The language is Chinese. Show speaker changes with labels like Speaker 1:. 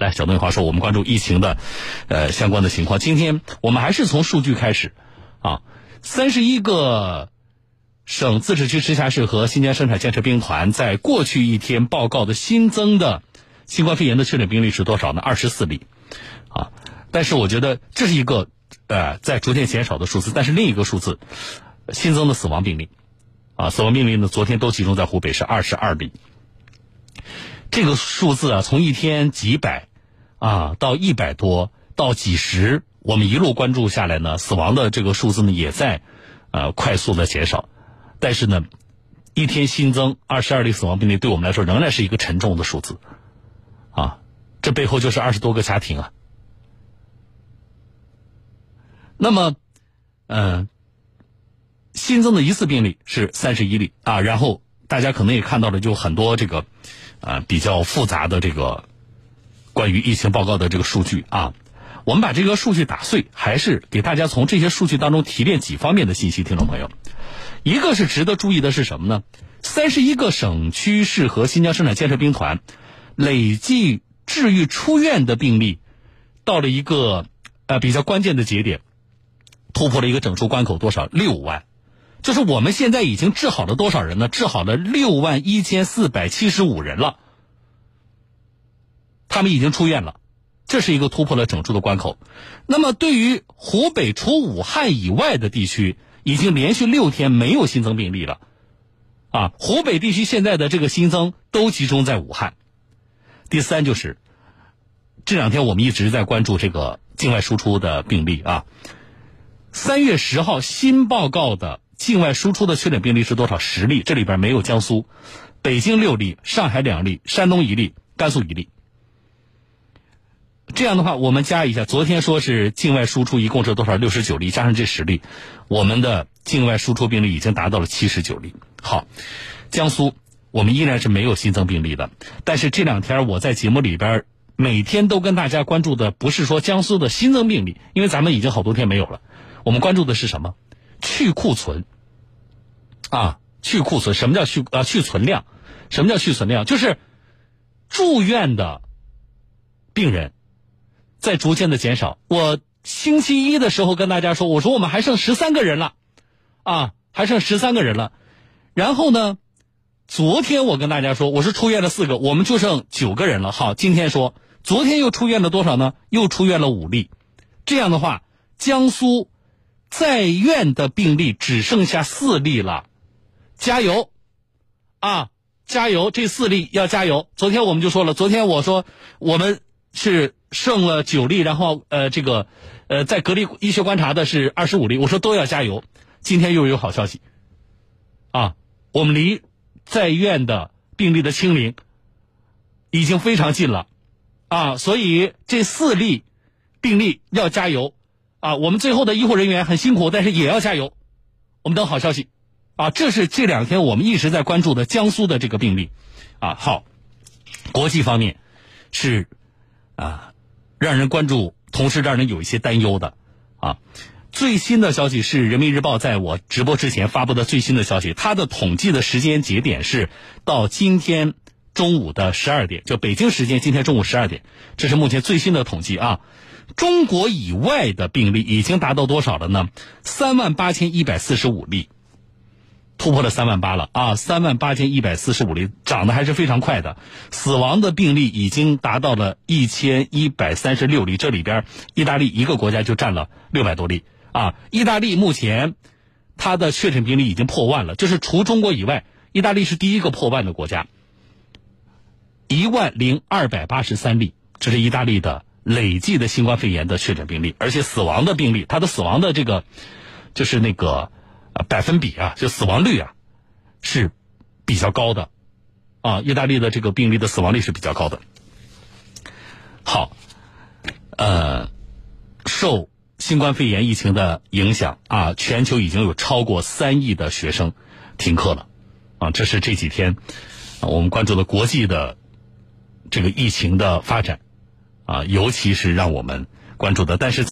Speaker 1: 来，小东有话说，我们关注疫情的呃相关的情况。今天我们还是从数据开始啊，三十一个省、自治区、直辖市和新疆生产建设兵团在过去一天报告的新增的新冠肺炎的确诊病例是多少呢？二十四例啊。但是我觉得这是一个呃在逐渐减少的数字，但是另一个数字新增的死亡病例啊，死亡病例呢昨天都集中在湖北是二十二例。这个数字啊，从一天几百啊到一百多到几十，我们一路关注下来呢，死亡的这个数字呢也在呃快速的减少，但是呢，一天新增二十二例死亡病例，对我们来说仍然是一个沉重的数字啊，这背后就是二十多个家庭啊。那么，嗯，新增的疑似病例是三十一例啊，然后大家可能也看到了，就很多这个。啊，比较复杂的这个关于疫情报告的这个数据啊，我们把这个数据打碎，还是给大家从这些数据当中提炼几方面的信息，听众朋友，一个是值得注意的是什么呢？三十一个省区市和新疆生产建设兵团累计治愈出院的病例，到了一个呃比较关键的节点，突破了一个整数关口，多少？六万。就是我们现在已经治好了多少人呢？治好了六万一千四百七十五人了，他们已经出院了，这是一个突破了整数的关口。那么，对于湖北除武汉以外的地区，已经连续六天没有新增病例了，啊，湖北地区现在的这个新增都集中在武汉。第三就是这两天我们一直在关注这个境外输出的病例啊，三月十号新报告的。境外输出的确诊病例是多少？十例，这里边没有江苏，北京六例，上海两例，山东一例，甘肃一例。这样的话，我们加一下，昨天说是境外输出一共是多少？六十九例，加上这十例，我们的境外输出病例已经达到了七十九例。好，江苏我们依然是没有新增病例的，但是这两天我在节目里边每天都跟大家关注的不是说江苏的新增病例，因为咱们已经好多天没有了，我们关注的是什么？去库存，啊，去库存，什么叫去啊？去存量，什么叫去存量？就是住院的病人在逐渐的减少。我星期一的时候跟大家说，我说我们还剩十三个人了，啊，还剩十三个人了。然后呢，昨天我跟大家说，我是出院了四个，我们就剩九个人了。好，今天说，昨天又出院了多少呢？又出院了五例。这样的话，江苏。在院的病例只剩下四例了，加油，啊，加油！这四例要加油。昨天我们就说了，昨天我说我们是剩了九例，然后呃，这个呃，在隔离医学观察的是二十五例，我说都要加油。今天又有好消息，啊，我们离在院的病例的清零已经非常近了，啊，所以这四例病例要加油。啊，我们最后的医护人员很辛苦，但是也要加油。我们等好消息，啊，这是这两天我们一直在关注的江苏的这个病例，啊，好，国际方面是啊，让人关注，同时让人有一些担忧的，啊，最新的消息是人民日报在我直播之前发布的最新的消息，它的统计的时间节点是到今天中午的十二点，就北京时间今天中午十二点，这是目前最新的统计啊。中国以外的病例已经达到多少了呢？三万八千一百四十五例，突破了三万八了啊！三万八千一百四十五例，涨得还是非常快的。死亡的病例已经达到了一千一百三十六例，这里边意大利一个国家就占了六百多例啊！意大利目前它的确诊病例已经破万了，就是除中国以外，意大利是第一个破万的国家，一万零二百八十三例，这是意大利的。累计的新冠肺炎的确诊病例，而且死亡的病例，它的死亡的这个就是那个百分比啊，就死亡率啊是比较高的啊。意大利的这个病例的死亡率是比较高的。好，呃，受新冠肺炎疫情的影响啊，全球已经有超过三亿的学生停课了啊。这是这几天我们关注的国际的这个疫情的发展。啊，尤其是让我们关注的，但是。